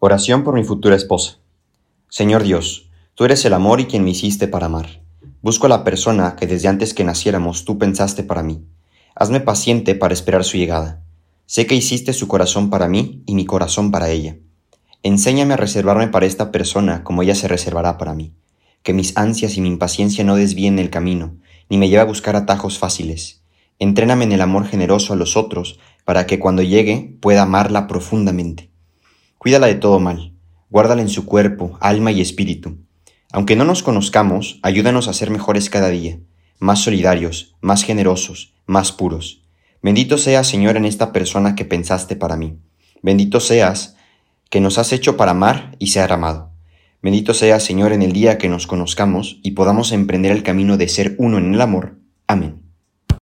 Oración por mi futura esposa. Señor Dios, tú eres el amor y quien me hiciste para amar. Busco a la persona que desde antes que naciéramos tú pensaste para mí. Hazme paciente para esperar su llegada. Sé que hiciste su corazón para mí y mi corazón para ella. Enséñame a reservarme para esta persona como ella se reservará para mí. Que mis ansias y mi impaciencia no desvíen el camino, ni me lleve a buscar atajos fáciles. Entréname en el amor generoso a los otros para que cuando llegue pueda amarla profundamente. Cuídala de todo mal, guárdala en su cuerpo, alma y espíritu. Aunque no nos conozcamos, ayúdanos a ser mejores cada día, más solidarios, más generosos, más puros. Bendito seas, Señor, en esta persona que pensaste para mí. Bendito seas, que nos has hecho para amar y ser amado. Bendito seas, Señor, en el día que nos conozcamos y podamos emprender el camino de ser uno en el amor.